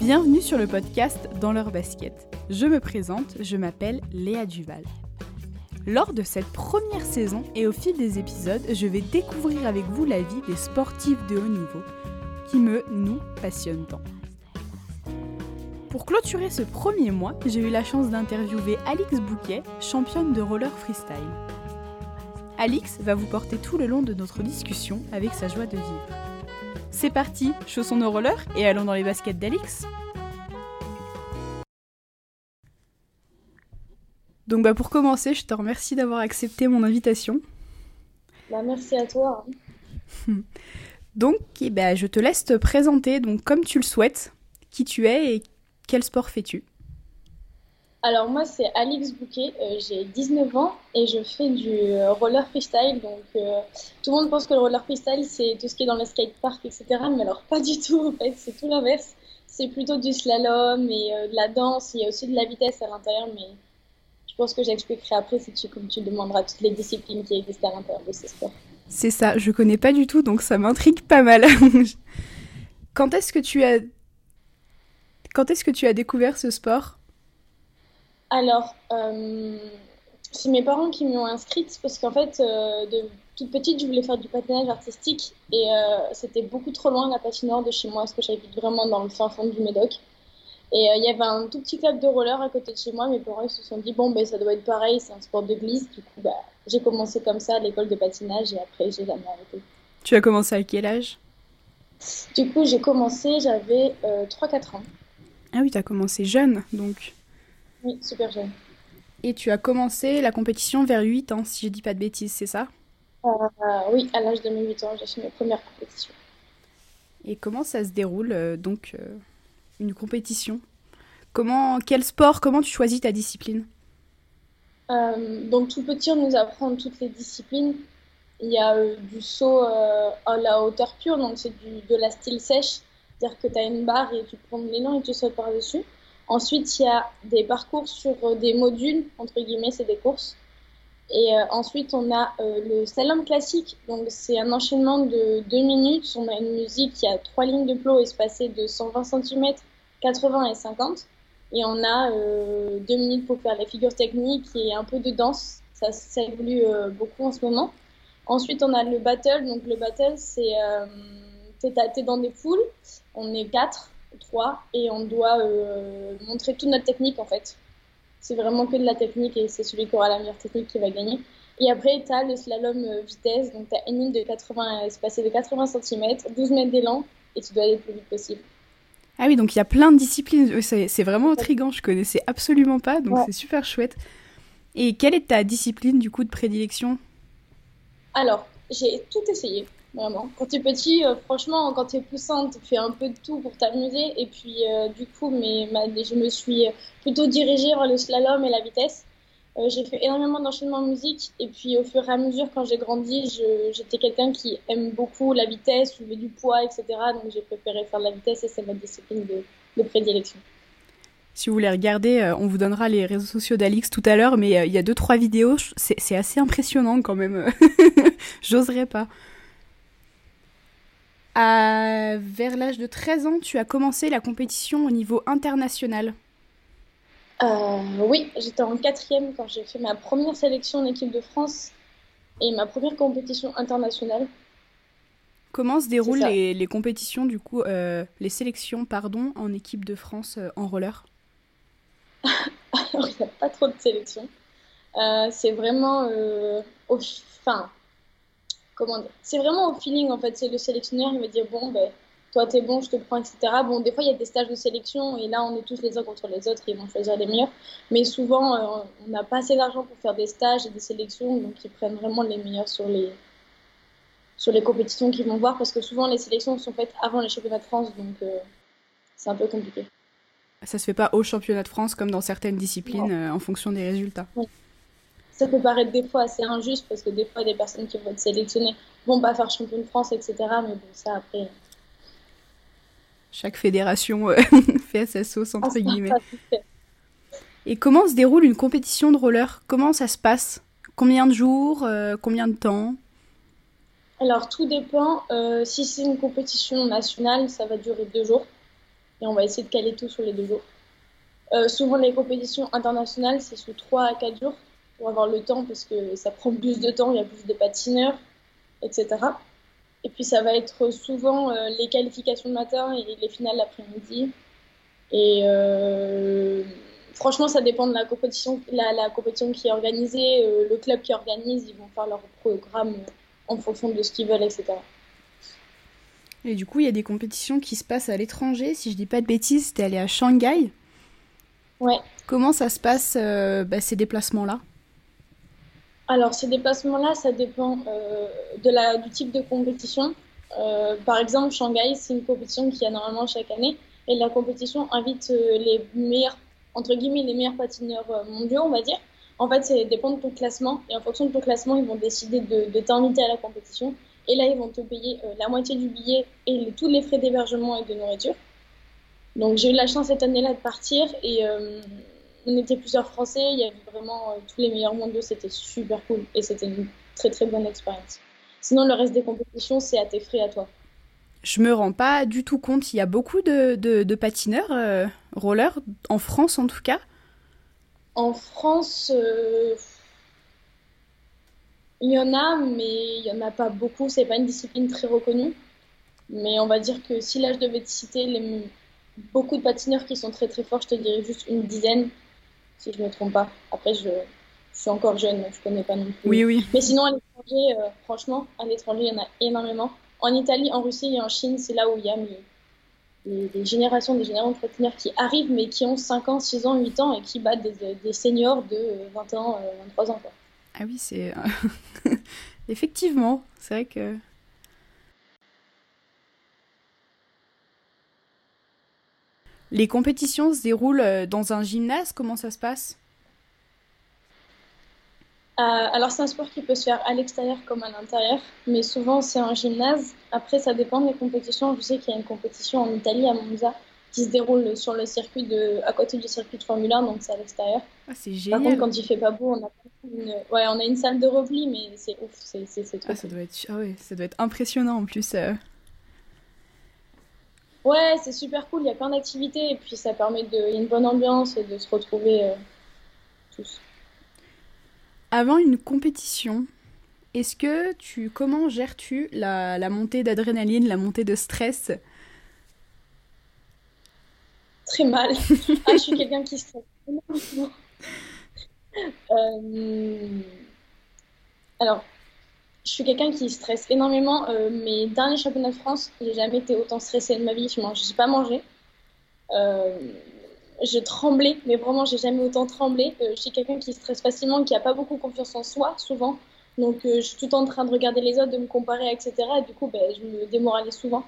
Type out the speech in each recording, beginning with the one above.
Bienvenue sur le podcast Dans leur basket. Je me présente, je m'appelle Léa Duval. Lors de cette première saison et au fil des épisodes, je vais découvrir avec vous la vie des sportifs de haut niveau qui me, nous, passionnent tant. Pour clôturer ce premier mois, j'ai eu la chance d'interviewer Alix Bouquet, championne de roller freestyle. Alix va vous porter tout le long de notre discussion avec sa joie de vivre. C'est parti, chaussons nos rollers et allons dans les baskets d'Alix. Donc bah pour commencer, je te remercie d'avoir accepté mon invitation. Bah, merci à toi. Donc eh ben, je te laisse te présenter donc comme tu le souhaites, qui tu es et quel sport fais-tu? Alors moi c'est Alix Bouquet, euh, j'ai 19 ans et je fais du euh, roller freestyle. Donc euh, tout le monde pense que le roller freestyle c'est tout ce qui est dans le skatepark, etc. Mais alors pas du tout en fait, c'est tout l'inverse. C'est plutôt du slalom et de la danse, il y a aussi de la vitesse à l'intérieur, mais je pense que j'expliquerai après si tu, comme tu demanderas toutes les disciplines qui existent à l'intérieur de ce sport. C'est ça, je connais pas du tout, donc ça m'intrigue pas mal. Quand est-ce que tu as quand est-ce que tu as découvert ce sport? Alors, euh, c'est mes parents qui m'ont inscrite parce qu'en fait, euh, de toute petite, je voulais faire du patinage artistique et euh, c'était beaucoup trop loin la patinoire de chez moi parce que j'habite vraiment dans le fin fond du Médoc. Et il y avait un tout petit club de roller à côté de chez moi. Mes parents se sont dit, bon, ben, ça doit être pareil, c'est un sport de glisse. Du coup, bah, j'ai commencé comme ça à l'école de patinage et après, j'ai jamais arrêté. Tu as commencé à quel âge? Du coup, j'ai commencé, j'avais euh, 3-4 ans. Ah oui, tu as commencé jeune, donc. Oui, super jeune. Et tu as commencé la compétition vers 8 ans, si je dis pas de bêtises, c'est ça? Euh, Oui, à l'âge de mes 8 ans, j'ai fait mes premières compétitions. Et comment ça se déroule, euh, donc euh, une compétition? Comment, quel sport, comment tu choisis ta discipline? Euh, Donc tout petit, on nous apprend toutes les disciplines. Il y a euh, du saut euh, à la hauteur pure, donc c'est de la style sèche, c'est-à-dire que tu as une barre et tu prends de l'élan et tu sautes par-dessus. Ensuite, il y a des parcours sur des modules, entre guillemets, c'est des courses. Et ensuite, on a le slalom classique, donc c'est un enchaînement de deux minutes. On a une musique qui a trois lignes de plot espacées de 120 cm 80 et 50. Et on a euh, deux minutes pour faire les figures techniques et un peu de danse. Ça, ça évolue euh, beaucoup en ce moment. Ensuite, on a le battle. Donc, le battle, c'est. Euh, t'es dans des poules. On est 4, 3, et on doit euh, montrer toute notre technique en fait. C'est vraiment que de la technique et c'est celui qui aura la meilleure technique qui va gagner. Et après, tu as le slalom euh, vitesse. Donc, tu as une ligne de 80, espacée de 80 cm, 12 mètres d'élan, et tu dois aller le plus vite possible. Ah oui, donc il y a plein de disciplines. C'est vraiment intriguant. Je connaissais absolument pas, donc Ouais. c'est super chouette. Et quelle est ta discipline du coup de prédilection? Alors, j'ai tout essayé, vraiment. Quand tu es petit, euh, franchement, quand tu es poussante, tu fais un peu de tout pour t'amuser. Et puis, euh, du coup, mais, ma- je me suis plutôt dirigée vers le slalom et la vitesse. Euh, j'ai fait énormément d'enchaînements en musique. Et puis, au fur et à mesure, quand j'ai grandi, j'étais quelqu'un qui aime beaucoup la vitesse, soulever du poids, etc. Donc, j'ai préféré faire de la vitesse et c'est ma discipline de, de prédilection. Si vous voulez regarder, euh, on vous donnera les réseaux sociaux d'Alix tout à l'heure, mais euh, il y a deux trois vidéos. c'est assez impressionnant quand même. J'oserais pas. À- vers l'âge de 13 ans, tu as commencé la compétition au niveau international. Euh, oui, j'étais en quatrième quand j'ai fait ma première sélection en équipe de France et ma première compétition internationale. Comment se déroulent les, les compétitions, du coup, euh, les sélections, pardon, en équipe de France euh, en roller? Alors, il n'y a pas trop de sélection. Euh, c'est vraiment au, enfin, comment c'est vraiment au feeling en fait. C'est le sélectionneur, il va dire bon, ben, toi t'es bon, je te prends, etc. Bon, des fois il y a des stages de sélection et là on est tous les uns contre les autres, ils vont choisir les meilleurs. Mais souvent euh, on n'a pas assez d'argent pour faire des stages et des sélections, donc ils prennent vraiment les meilleurs sur les sur les compétitions qu'ils vont voir parce que souvent les sélections sont faites avant les championnats de France, donc euh, c'est un peu compliqué. Ça se fait pas au championnat de France comme dans certaines disciplines euh, en fonction des résultats. Ça peut paraître des fois assez injuste parce que des fois, des personnes qui vont être sélectionnées vont pas faire champion de France, etc. Mais bon, ça après. Chaque fédération euh, fait à sa sauce, entre Ah, guillemets. Et comment se déroule une compétition de roller? Comment ça se passe? Combien de jours euh, Combien de temps? Alors, tout dépend. Euh, si c'est une compétition nationale, ça va durer deux jours. et on va essayer de caler tout sur les deux jours. Euh, souvent, les compétitions internationales, c'est sous 3 à 4 jours pour avoir le temps parce que ça prend plus de temps, il y a plus de patineurs, etc. Et puis, ça va être souvent euh, les qualifications le matin et les finales l'après-midi. Et euh, franchement, ça dépend de la compétition, la, la compétition qui est organisée, le club qui organise, ils vont faire leur programme en fonction de ce qu'ils veulent, etc. Et du coup, il y a des compétitions qui se passent à l'étranger. Si je dis pas de bêtises, es allé à Shanghai. Ouais. Comment ça se passe, euh, bah, ces déplacements-là? Alors, ces déplacements-là, ça dépend euh, de la, du type de compétition. Euh, par exemple, Shanghai, c'est une compétition qui a normalement chaque année. Et la compétition invite les meilleurs, entre guillemets, les meilleurs patineurs mondiaux, on va dire. En fait, ça dépend de ton classement. Et en fonction de ton classement, ils vont décider de, t'inviter à la compétition. Et là, ils vont te payer la moitié du billet et tous les frais d'hébergement et de nourriture. Donc j'ai eu la chance cette année-là de partir et euh, on était plusieurs Français, il y avait vraiment euh, tous les meilleurs mondiaux, c'était super cool et c'était une très très bonne expérience. Sinon le reste des compétitions c'est à tes frais à toi. Je me rends pas du tout compte, il y a beaucoup de, de, patineurs, euh, rollers, en France en tout cas En France, il y en a, mais il y en a pas beaucoup, c'est pas une discipline très reconnue. Mais on va dire que si là je devais te citer les, beaucoup de patineurs qui sont très très forts, je te dirais juste une dizaine, si je ne me trompe pas. Après, je, suis encore jeune, donc je ne connais pas non plus. Oui, oui. Mais sinon, à l'étranger, euh, franchement, à l'étranger, il y en a énormément. En Italie, en Russie et en Chine, c'est là où il y a des, générations, des générations de patineurs qui arrivent, mais qui ont 5 ans, 6 ans, 8 ans et qui battent des, seniors de 20 ans, 23 euh, ans. Quoi. Ah oui, c'est. Effectivement, c'est vrai que. Les compétitions se déroulent euh, dans un gymnase Comment ça se passe? Euh, alors c'est un sport qui peut se faire à l'extérieur comme à l'intérieur, mais souvent c'est un gymnase. Après ça dépend des compétitions. Je sais qu'il y a une compétition en Italie à Monza qui se déroule sur le circuit de, à côté du circuit de Formule 1, donc c'est à l'extérieur. Ah, c'est génial. Par contre quand il fait pas beau, on a une, ouais, on a une salle de repli, mais c'est ouf, c'est, c'est, trop. Ah, ça doit être, ah ouais, ça doit être impressionnant en plus. Euh. Ouais, c'est super cool, il y a plein d'activités et puis ça permet de. une bonne ambiance et de se retrouver euh, tous. Avant une compétition, est-ce que tu. Comment gères-tu la, la montée d'adrénaline, la montée de stress? Très mal. ah, je suis quelqu'un qui stresse euh... Alors, je suis quelqu'un qui stresse énormément. Euh, mes derniers championnats de France, j'ai jamais été autant stressée de ma vie. Je n'ai pas mangé. Euh, je tremblais, mais vraiment, j'ai jamais autant tremblé. Euh, je suis quelqu'un qui stresse facilement, qui a pas beaucoup confiance en soi, souvent. Donc, je suis tout le temps en train de regarder les autres, de me comparer, etc. Et du coup, ben, je me démoralise souvent.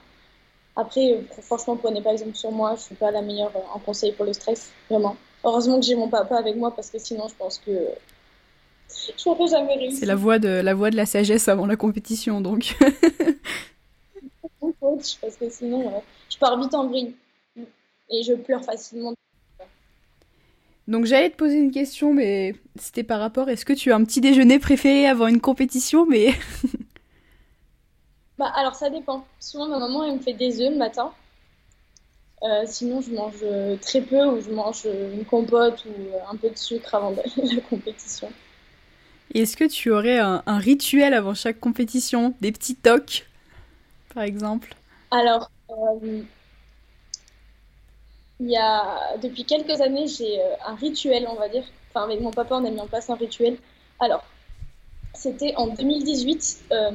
Après, franchement, prenez pas exemple sur moi. Je suis pas la meilleure en conseil pour le stress, vraiment. Heureusement que j'ai mon papa avec moi parce que sinon, je pense que je jamais réussi. C'est la voix de la voix de la sagesse avant la compétition, donc. parce que sinon, je pars vite en vrille et je pleure facilement. Donc j'allais te poser une question, mais c'était par rapport. Est-ce que tu as un petit déjeuner préféré avant une compétition, mais. bah alors ça dépend. Souvent ma maman elle me fait des œufs le matin. Euh, sinon, je mange très peu ou je mange une compote ou un peu de sucre avant la compétition. Est-ce que tu aurais un, rituel avant chaque compétition? Des petits tocs, par exemple? Alors, euh, il y a, depuis quelques années, j'ai euh, un rituel, on va dire. Enfin, avec mon papa, on a mis en place un rituel. Alors, c'était en 2018. Euh,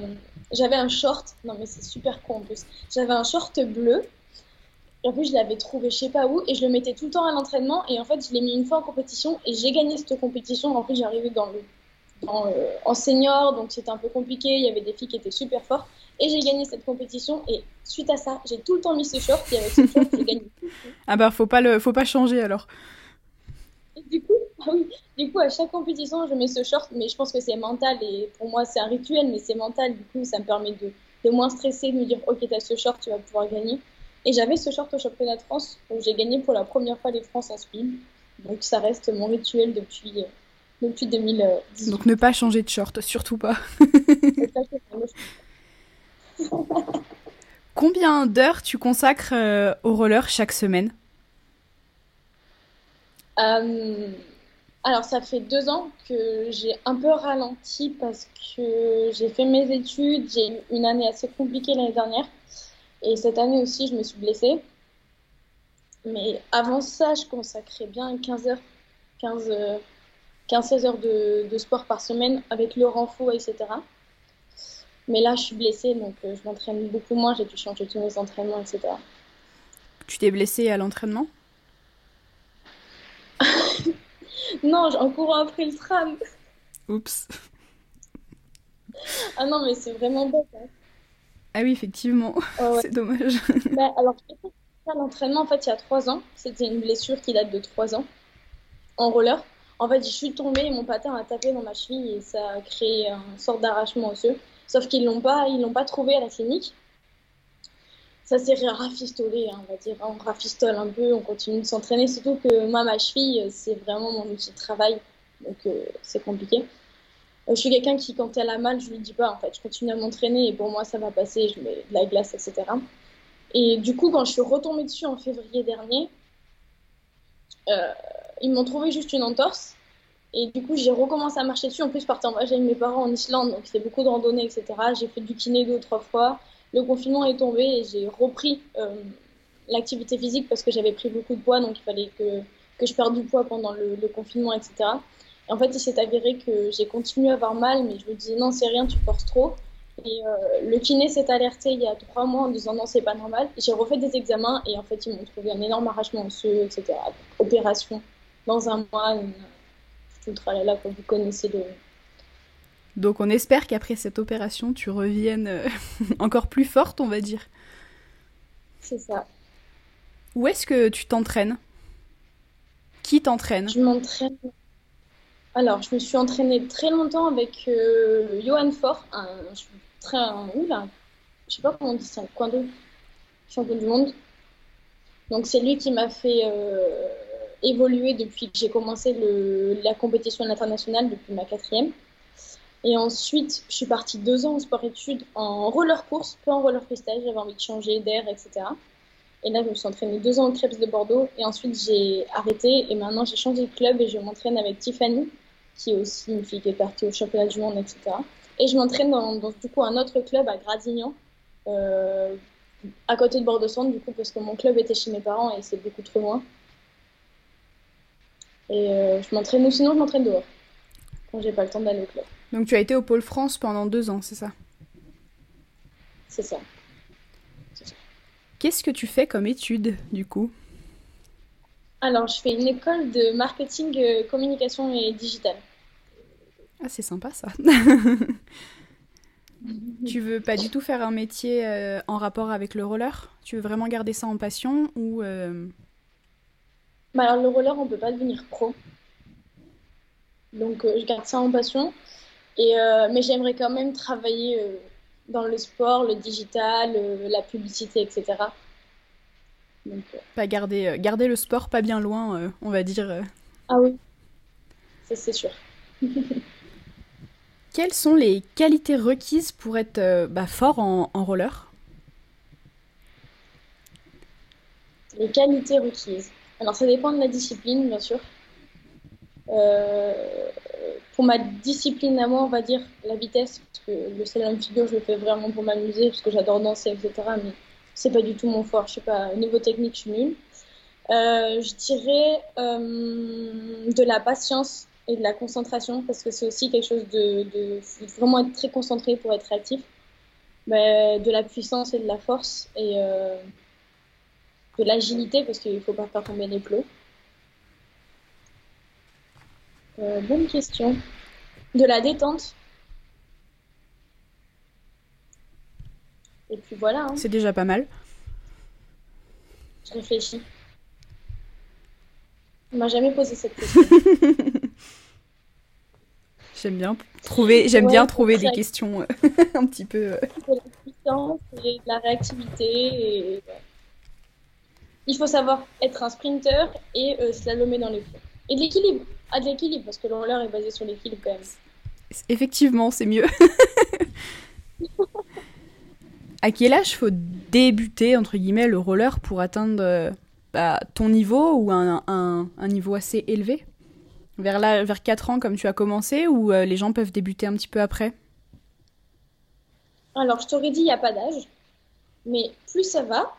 j'avais un short. Non, mais c'est super con en plus. J'avais un short bleu. Et en plus, je l'avais trouvé je sais pas où. Et je le mettais tout le temps à l'entraînement. Et en fait, je l'ai mis une fois en compétition. Et j'ai gagné cette compétition. En plus, j'arrivais dans le euh, en, senior, donc c'était un peu compliqué. Il y avait des filles qui étaient super fortes. Et j'ai gagné cette compétition. Et suite à ça, j'ai tout le temps mis ce short. Et avec ce short, j'ai gagné. Ah bah, faut pas, le, faut pas changer alors. du coup, ah oui, du coup, à chaque compétition, je mets ce short. Mais je pense que c'est mental. Et pour moi, c'est un rituel, mais c'est mental. Du coup, ça me permet de, de moins stresser, de me dire, OK, t'as ce short, tu vas pouvoir gagner. Et j'avais ce short au championnat de France où j'ai gagné pour la première fois les France en speed. Donc ça reste mon rituel depuis, depuis 2010. Donc ne pas changer de short, surtout pas. Combien d'heures tu consacres euh, au roller chaque semaine? Euh, alors, ça fait deux ans que j'ai un peu ralenti parce que j'ai fait mes études. J'ai eu une année assez compliquée l'année dernière. Et cette année aussi, je me suis blessée. Mais avant ça, je consacrais bien 15 heures, 15, 15-16 heures de, de sport par semaine avec le renfort, etc. Mais là, je suis blessée, donc euh, je m'entraîne beaucoup moins. J'ai dû changer tous mes entraînements, etc. Tu t'es blessée à l'entraînement? Non, en courant après le tram. Oups. Ah non, mais c'est vraiment bête. hein. Ah oui, effectivement. Ah ouais. C'est dommage. Bah, alors, l'entraînement, en fait, il y a trois ans. C'était une blessure qui date de trois ans en roller. En fait, je suis tombée mon patin a tapé dans ma cheville et ça a créé une sorte d'arrachement osseux. Sauf qu'ils l'ont pas, ils l'ont pas trouvé à la clinique. Ça s'est rafistolé, hein, on va dire. On rafistole un peu, on continue de s'entraîner. Surtout que moi, ma cheville, c'est vraiment mon outil de travail. Donc, euh, c'est compliqué. Euh, je suis quelqu'un qui, quand elle a mal, je lui dis pas, en fait. Je continue à m'entraîner et pour moi, ça va passer. Je mets de la glace, etc. Et du coup, quand je suis retombée dessus en février dernier, euh, ils m'ont trouvé juste une entorse. Et du coup, j'ai recommencé à marcher dessus. En plus, je partais en voyage mes parents en Islande, donc c'est beaucoup de randonnées, etc. J'ai fait du kiné deux ou trois fois. Le confinement est tombé et j'ai repris euh, l'activité physique parce que j'avais pris beaucoup de poids, donc il fallait que, que je perde du poids pendant le, le confinement, etc. Et en fait, il s'est avéré que j'ai continué à avoir mal, mais je me disais non, c'est rien, tu forces trop. Et euh, le kiné s'est alerté il y a trois mois en disant non, c'est pas normal. J'ai refait des examens et en fait, ils m'ont trouvé un énorme arrachement osseux, etc. Opération dans un mois, une... tout le tralala que vous connaissez de. Donc on espère qu'après cette opération, tu reviennes euh, encore plus forte, on va dire. C'est ça. Où est-ce que tu t'entraînes? Qui t'entraîne? Je m'entraîne. Alors, je me suis entraînée très longtemps avec euh, Johan Fort, un, très, un, oula, je sais pas comment on dit ça, coin de champion du monde. Donc, c'est lui qui m'a fait euh, évoluer depuis que j'ai commencé la compétition internationale depuis ma quatrième. Et ensuite, je suis partie deux ans en sport-études en roller course, peu en roller freestyle. J'avais envie de changer d'air, etc. Et là, je me suis entraînée deux ans au Krebs de Bordeaux. Et ensuite, j'ai arrêté. Et maintenant, j'ai changé de club et je m'entraîne avec Tiffany, qui est aussi une fille qui est partie au championnat du monde, etc. Et je m'entraîne dans, dans, du coup un autre club à Gradignan, euh, à côté de Bordeaux-Centre, du coup, parce que mon club était chez mes parents et c'est beaucoup trop loin. Et euh, je m'entraîne, ou sinon je m'entraîne dehors, quand j'ai pas le temps d'aller au club. Donc tu as été au Pôle France pendant deux ans, c'est ça? C'est ça. Qu'est-ce que tu fais comme étude, du coup? Alors, je fais une école de marketing, euh, communication et digital. Ah, c'est sympa ça. tu veux pas du tout faire un métier euh, en rapport avec le roller? Tu veux vraiment garder ça en passion ou. Bah Alors, le roller, on peut pas devenir pro. Donc, euh, je garde ça en passion. Et, euh, mais j'aimerais quand même travailler euh, dans le sport, le digital, la publicité, etc. Donc, pas garder, garder le sport pas bien loin, on va dire. Ah oui, ça c'est sûr. Quelles sont les qualités requises pour être bah, fort en, en, roller? Les qualités requises. Alors ça dépend de la discipline, bien sûr. Euh, pour ma discipline à moi, on va dire la vitesse, parce que le slalom figure, je le fais vraiment pour m'amuser, parce que j'adore danser, etc. Mais c'est pas du tout mon fort. Je sais pas, au niveau technique, je suis nulle. Euh, je dirais euh, de la patience et de la concentration, parce que c'est aussi quelque chose de, de, vraiment être très concentré pour être actif. Mais de la puissance et de la force, et euh, de l'agilité, parce qu'il ne faut pas faire tomber les plots. Euh, bonne question. De la détente. Et puis voilà. Hein. C'est déjà pas mal. Je réfléchis. On m'a jamais posé cette question. j'aime bien trouver, j'aime ouais, bien trouver des questions euh, un petit peu. Euh... De la puissance et de la réactivité. Et... Il faut savoir être un sprinter et euh, slalomer dans les flots. Et de l'équilibre. Ah, de l'équilibre, parce que le roller est basé sur l'équilibre quand même. Effectivement, c'est mieux. à quel âge faut débuter, entre guillemets, le roller pour atteindre bah, ton niveau ou un, un, niveau assez élevé? Vers, la, vers 4 ans comme tu as commencé ou les gens peuvent débuter un petit peu après? Alors, je t'aurais dit, il n'y a pas d'âge. Mais plus ça va,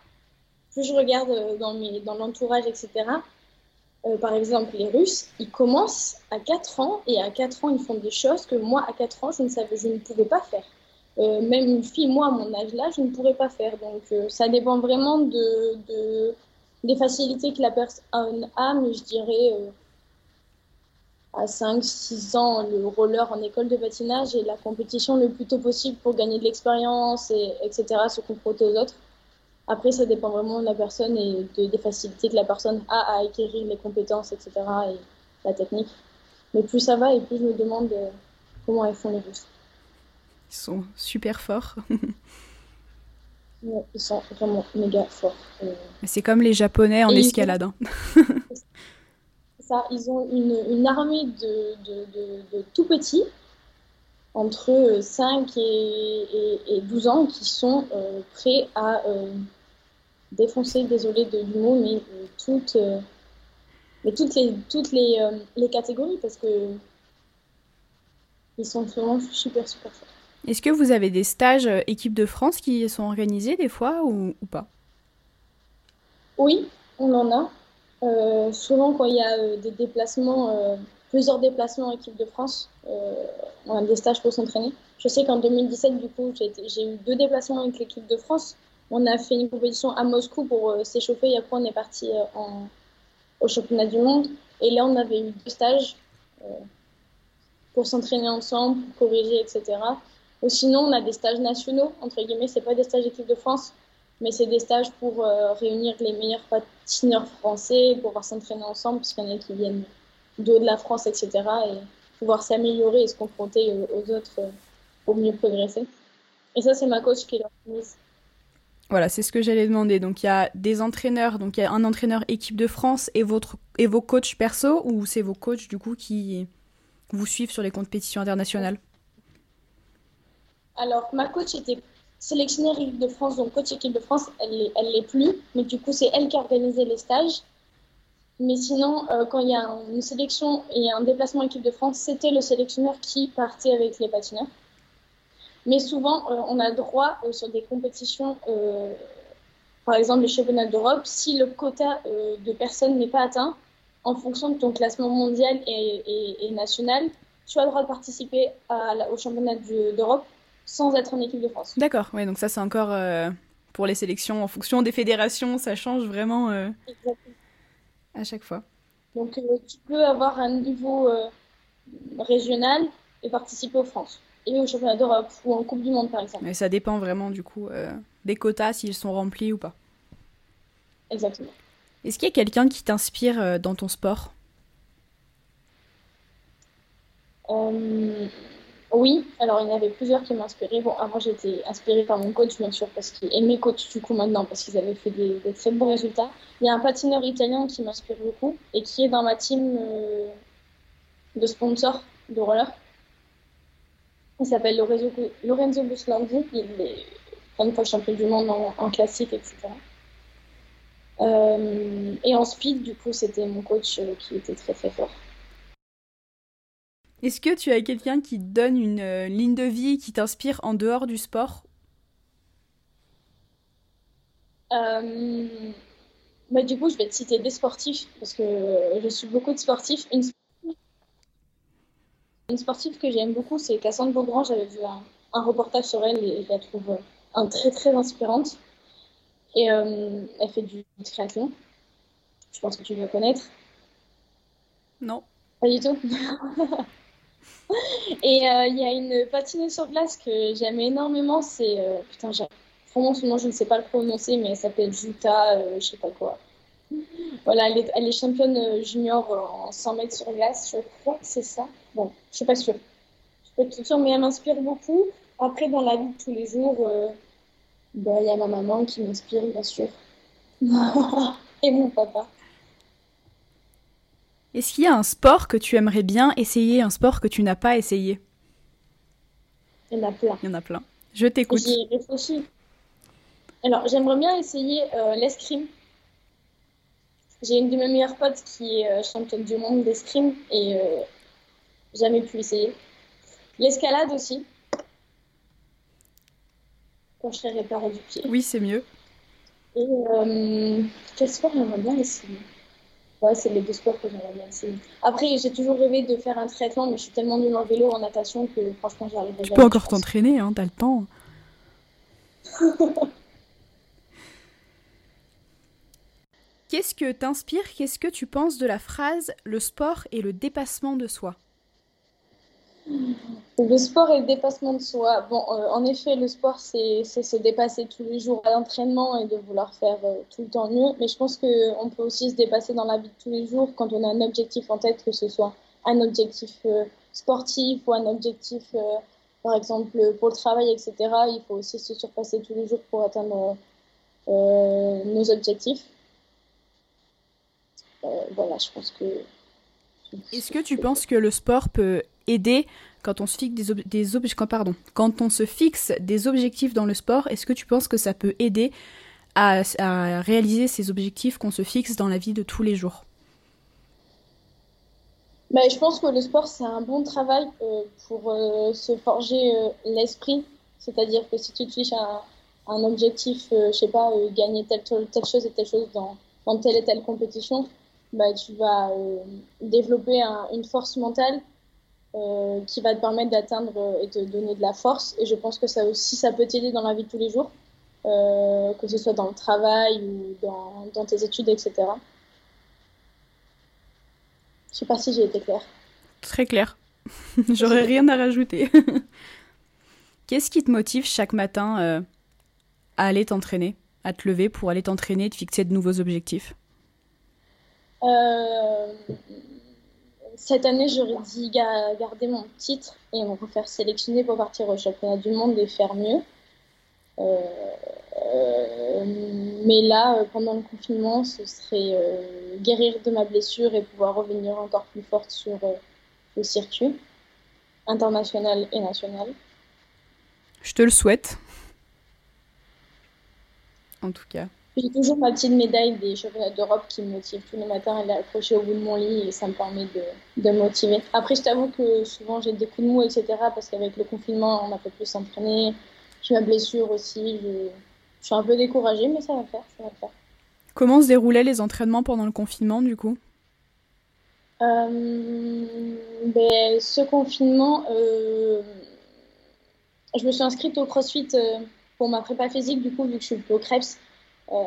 plus je regarde dans, mes, dans l'entourage, etc., euh, par exemple, les Russes, ils commencent à 4 ans et à 4 ans, ils font des choses que moi, à 4 ans, je ne, savais, je ne pouvais pas faire. Euh, même une fille, moi, à mon âge là, je ne pourrais pas faire. Donc, euh, ça dépend vraiment de, des facilités que la personne a, mais je dirais à 5-6 ans, le roller en école de patinage et la compétition le plus tôt possible pour gagner de l'expérience, et, etc., se confronter aux autres. Après, ça dépend vraiment de la personne et des facilités que la personne a à acquérir les compétences, etc. et la technique. Mais plus ça va et plus je me demande euh, comment elles font les Russes. Ils sont super forts. ils sont vraiment méga forts. Euh. C'est comme les Japonais en escalade. Hein. ça, ils ont une, une armée de, de, de, tout petits, entre 5 et, et, 12 ans, qui sont euh, prêts à défoncer, désolé de du mot, mais euh, toutes, euh, mais toutes les, toutes les, euh, les, catégories parce que ils sont vraiment super super forts. Est-ce que vous avez des stages équipe de France qui sont organisés des fois ou, ou pas? Oui, on en a. souvent quand il y a des déplacements, plusieurs déplacements équipe de France, on a des stages pour s'entraîner. Je sais qu'en 2017, du coup, j'ai eu deux déplacements avec l'équipe de France. On a fait une compétition à Moscou pour euh, s'échauffer et après on est parti euh, au championnat du monde. Et là, on avait eu deux stages euh, pour s'entraîner ensemble, pour corriger, etc. Ou sinon, on a des stages nationaux, entre guillemets, c'est pas des stages équipe de France, mais c'est des stages pour réunir les meilleurs patineurs français, pouvoir s'entraîner ensemble, parce qu'il y en a qui viennent de la France, etc. Et pouvoir s'améliorer et se confronter aux autres pour mieux progresser. Et ça, c'est ma coach qui l'organise. Voilà, c'est ce que j'allais demander. Donc il y a des entraîneurs, donc il y a un entraîneur équipe de France et, vos coachs perso, ou c'est vos coachs du coup qui vous suivent sur les compétitions internationales? Alors ma coach était sélectionneur équipe de France, donc coach équipe de France, elle ne l'est plus, mais du coup c'est elle qui organisait les stages. Mais sinon, euh, quand il y a une sélection et un déplacement équipe de France, c'était le sélectionneur qui partait avec les patineurs. Mais souvent, euh, on a droit euh, sur des compétitions, euh, par exemple les championnats d'Europe, si le quota de personnes n'est pas atteint, en fonction de ton classement mondial et, national, tu as le droit de participer à au championnat d'Europe sans être en équipe de France. D'accord, ouais, donc ça c'est encore pour les sélections, en fonction des fédérations, ça change vraiment à chaque fois. Donc tu peux avoir un niveau régional et participer aux France et au championnat d'Europe ou en Coupe du Monde par exemple. Mais ça dépend vraiment du coup euh, des quotas s'ils sont remplis ou pas. Exactement. Est-ce qu'il y a quelqu'un qui t'inspire euh, dans ton sport? Euh, Oui, alors il y en avait plusieurs qui m'inspiraient. Bon, avant j'étais inspirée par mon coach bien sûr parce qu'il et mes coachs du coup maintenant parce qu'ils avaient fait des, très bons résultats. Il y a un patineur italien qui m'inspire beaucoup et qui est dans ma team de sponsors de roller. Il s'appelle Lorenzo, Lorenzo Buslandi. Il est une fois champion du monde en, classique, etc. Euh, et en speed, du coup, c'était mon coach euh, qui était très très fort. Est-ce que tu as quelqu'un qui te donne une euh, ligne de vie qui t'inspire en dehors du sport? Bah, Du coup, je vais te citer des sportifs parce que je suis beaucoup de sportifs. Une une sportive que j'aime beaucoup, c'est Cassandre Beaugrand. J'avais vu un, reportage sur elle et je la trouve un très très inspirante. Et euh, elle fait du, triathlon. Je pense que tu dois connaître. Non. Pas du tout. et euh, il y a une patineuse sur glace que j'aime énormément. C'est. Euh, putain, nom, je ne sais pas le prononcer, mais elle s'appelle Juta, je sais pas quoi. Voilà, elle est, elle est championne junior en 100 mètres sur glace, je crois que c'est ça. Bon, je suis pas sûre. Je peux être sûre, mais elle m'inspire beaucoup. Après, dans la vie de tous les jours, euh, bah, il y a ma maman qui m'inspire, bien sûr. Et mon papa. Est-ce qu'il y a un sport que tu aimerais bien essayer, un sport que tu n'as pas essayé? Il y en a plein. Il y en a plein. Je t'écoute. J'y réfléchi. Alors, j'aimerais bien essayer l'escrime. J'ai une de mes meilleures potes qui est championne du monde d'escrime et jamais pu essayer. L'escalade aussi. Quand je serai réparée du pied. Oui, c'est mieux. Et euh, quel sport j'aimerais bien essayer? Ouais, c'est les deux sports que j'aimerais bien essayer. Après, j'ai toujours rêvé de faire un triathlon, mais je suis tellement nulle en vélo, en natation, que franchement, j'arriverai jamais. Tu peux encore t'entraîner, hein, t'as le temps. Qu'est-ce que t'inspire? Qu'est-ce que tu penses de la phrase Le sport est le dépassement de soi le sport et le dépassement de soi. Bon, euh, en effet, le sport, c'est se dépasser tous les jours à l'entraînement et de vouloir faire euh, tout le temps mieux. Mais je pense qu'on peut aussi se dépasser dans la vie de tous les jours quand on a un objectif en tête, que ce soit un objectif euh, sportif ou un objectif, par exemple, pour le travail, etc. Il faut aussi se surpasser tous les jours pour atteindre nos objectifs. Voilà, je pense que. Est-ce que tu penses que le sport peut aider quand on se fixe des, des pardon, quand on se fixe des objectifs dans le sport, est-ce que tu penses que ça peut aider à, réaliser ces objectifs qu'on se fixe dans la vie de tous les jours? Bah, je pense que le sport, c'est un bon travail euh, pour euh, se forger euh, l'esprit. C'est-à-dire que si tu te fiches un, un objectif, je sais pas, gagner telle, telle, chose et telle chose dans, dans telle et telle compétition, bah, tu vas développer une force mentale euh, qui va te permettre d'atteindre euh, et te donner de la force. Et je pense que ça aussi, ça peut t'aider dans la vie de tous les jours, euh, que ce soit dans le travail ou dans, dans tes études, etc. Je sais pas si j'ai été claire. Très clair. J'aurais rien à rajouter. Qu'est-ce qui te motive chaque matin à aller t'entraîner, à te lever pour aller t'entraîner et te fixer de nouveaux objectifs? euh, cette année, j'aurais dit garder mon titre et me refaire sélectionner pour partir au championnat du monde et faire mieux. Euh, euh, mais là, euh, pendant le confinement, ce serait guérir de ma blessure et pouvoir revenir encore plus forte sur le circuit international et national. Je te le souhaite. En tout cas. J'ai toujours ma petite médaille des championnats d'Europe qui me motive tous les matins. Elle est accrochée au bout de mon lit et ça me permet de, de me motiver. Après, je t'avoue que souvent j'ai des coups de mou, etc. Parce qu'avec le confinement, on a peu plus s'entraîner. J'ai ma blessure aussi. Je, suis un peu découragée, mais ça va faire. Ça va faire. Comment se déroulaient les entraînements pendant le confinement, du coup? Euh, ben, Ce confinement, euh, je me suis inscrite au CrossFit euh, pour ma prépa physique, du coup, vu que je suis au Krebs. Euh,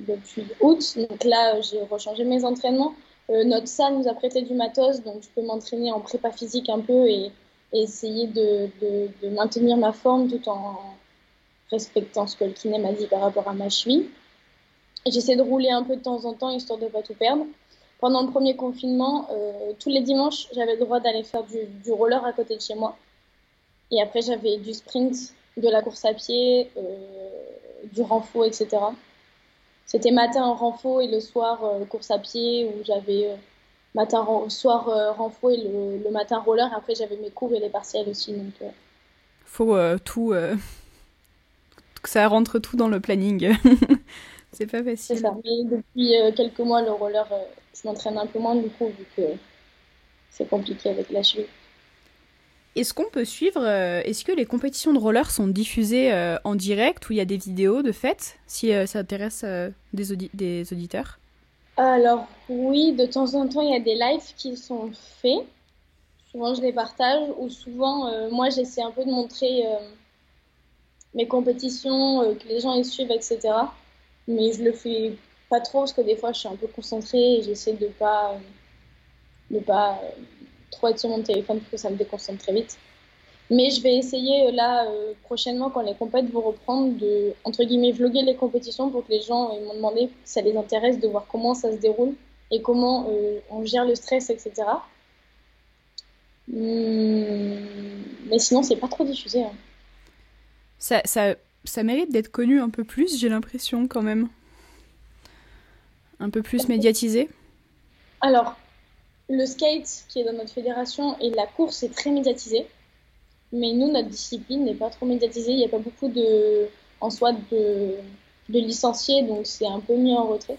depuis août. Donc là, j'ai rechangé mes entraînements. Euh, notre salle nous a prêté du matos, donc je peux m'entraîner en prépa physique un peu et, essayer de, maintenir ma forme tout en respectant ce que le kiné m'a dit par rapport à ma cheville. J'essaie de rouler un peu de temps en temps histoire de ne pas tout perdre. Pendant le premier confinement, euh, tous les dimanches, j'avais le droit d'aller faire du, roller à côté de chez moi. Et après, j'avais du sprint, de la course à pied, du renfort, etc. C'était matin en renfort et le soir euh, course à pied où j'avais euh, matin soir euh, renfort et le, matin roller. Après j'avais mes cours et les partiels aussi. Donc faut tout que ça rentre tout dans le planning. c'est pas facile. C'est ça. Mais depuis quelques mois le roller je m'entraîne un peu moins du coup vu que c'est compliqué avec la cheville. Est-ce qu'on peut suivre, euh, est-ce que les compétitions de roller sont diffusées euh, en direct ou il y a des vidéos de fait, si euh, ça intéresse des, auditeurs? Alors oui, de temps en temps, il y a des lives qui sont faits. Souvent, je les partage ou souvent, moi, j'essaie un peu de montrer mes compétitions, que les gens les suivent, etc. Mais je le fais pas trop parce que des fois, je suis un peu concentrée et j'essaie de pas, de pas trop être sur mon téléphone parce que ça me déconcentre très vite. Mais je vais essayer euh, là euh, prochainement quand les compètes vont reprendre de entre guillemets vloguer les compétitions pour que les gens m'ont demandé si ça les intéresse de voir comment ça se déroule et comment euh, on gère le stress, etc. Hmm, mais sinon, c'est pas trop diffusé. Hein. Ça, ça, ça mérite d'être connu un peu plus, j'ai l'impression quand même. Un peu plus médiatisé. Alors, le skate qui est dans notre fédération et la course est très médiatisé. Mais nous, notre discipline n'est pas trop médiatisée. Il n'y a pas beaucoup de, en soi de, de licencié, donc c'est un peu mis en retrait.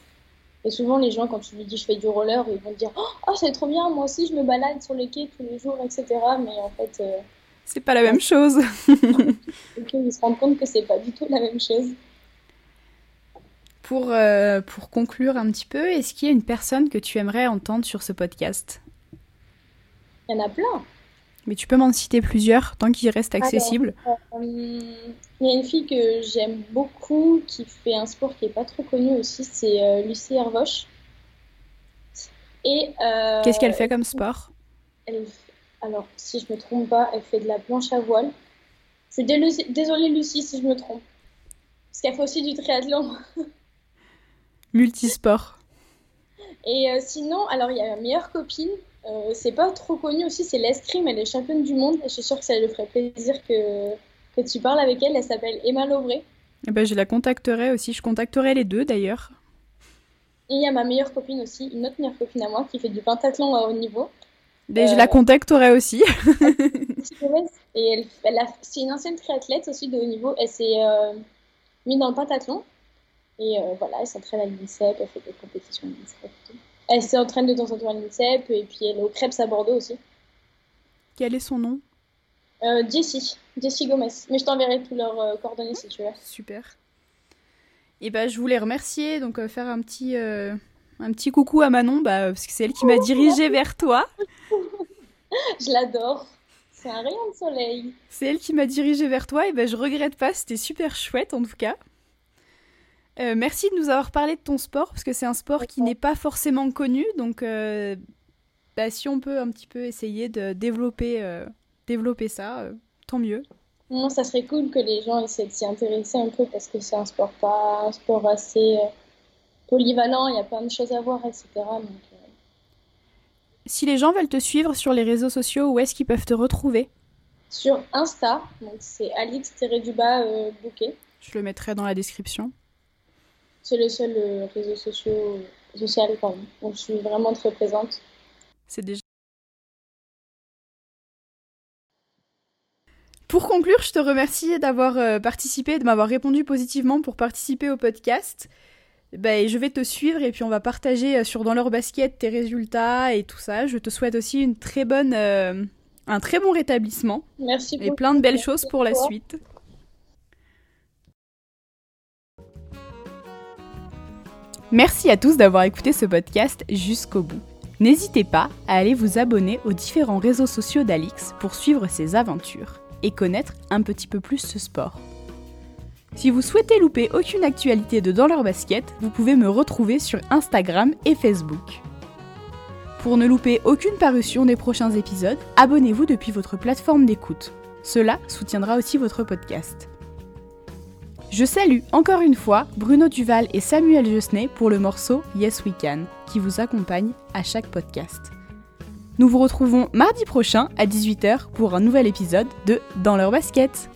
Et souvent, les gens, quand tu lui dis je fais du roller, ils vont te dire Oh, c'est trop bien, moi aussi je me balade sur les quais tous les jours, etc. Mais en fait. Euh, c'est pas la même chose. donc, ils se rendent compte que c'est pas du tout la même chose. Pour, euh, pour conclure un petit peu, est-ce qu'il y a une personne que tu aimerais entendre sur ce podcast? Il y en a plein. Mais tu peux m'en citer plusieurs tant qu'il reste accessible. Euh, il y a une fille que j'aime beaucoup qui fait un sport qui est pas trop connu aussi, c'est euh, Lucie Hervoche. Et qu'est-ce qu'elle fait comme sport? Alors, si je me trompe pas, elle fait de la planche à voile. Je suis désolée Lucie si je me trompe, parce qu'elle fait aussi du triathlon. Multisport. Et sinon, alors il y a ma meilleure copine euh, c'est pas trop connu aussi, c'est l'escrime, elle est championne du monde et je suis sûre que ça lui ferait plaisir que, que tu parles avec elle. Elle s'appelle Emma Lovray. Eh ben, je la contacterai aussi, je contacterai les deux d'ailleurs. Et il y a ma meilleure copine aussi, une autre meilleure copine à moi qui fait du pentathlon à haut niveau. Ben, Je la euh, contacterai aussi. et elle, c'est une ancienne triathlète aussi de haut niveau. Elle s'est euh, mise dans le pentathlon. Et voilà, elle s'entraîne à l'INSEP, elle fait des compétitions à l'INSEP. Elle s'entraîne de temps en temps à l'INSEP et puis elle est au Krebs à Bordeaux aussi. Quel est son nom? Euh, Jessie, Jessie Gomez. Mais je t'enverrai tous leurs euh, coordonnées si tu veux. Super. Et eh bah, ben, je voulais remercier, donc euh, faire un petit, euh, un petit coucou à Manon, bah, parce que c'est elle qui m'a dirigée vers toi. je l'adore. C'est un rayon de soleil. C'est elle qui m'a dirigée vers toi, et ben je regrette pas, c'était super chouette en tout cas. Euh, merci de nous avoir parlé de ton sport, parce que c'est un sport qui n'est pas forcément connu. Donc, euh, bah, si on peut un petit peu essayer de développer, euh, développer ça, tant mieux. Non, ça serait cool que les gens essaient de s'y intéresser un peu, parce que c'est un sport, pas, un sport assez polyvalent, il y a plein de choses à voir, etc. Si les gens veulent te suivre sur les réseaux sociaux, où est-ce qu'ils peuvent te retrouver? Sur Insta, donc c'est alix-du-bas bouquet. Je le mettrai dans la description. C'est le seul euh, réseau social où je suis vraiment très présente. C'est déjà. Pour conclure, je te remercie d'avoir euh, participé, de m'avoir répondu positivement pour participer au podcast. Ben, je vais te suivre et puis on va partager euh, sur Dans leur basket tes résultats et tout ça. Je te souhaite aussi une très bonne, un très bon rétablissement. Merci Et plein de belles choses pour la suite. Merci à tous d'avoir écouté ce podcast jusqu'au bout. N'hésitez pas à aller vous abonner aux différents réseaux sociaux d'Alix pour suivre ses aventures et connaître un petit peu plus ce sport. Si vous souhaitez louper aucune actualité de Dans leur basket, vous pouvez me retrouver sur Instagram et Facebook. Pour ne louper aucune parution des prochains épisodes, abonnez-vous depuis votre plateforme d'écoute. Cela soutiendra aussi votre podcast. Je salue encore une fois Bruno Duval et Samuel Josnay pour le morceau Yes We Can, qui vous accompagne à chaque podcast. Nous vous retrouvons mardi prochain à 18h pour un nouvel épisode de Dans leur basket.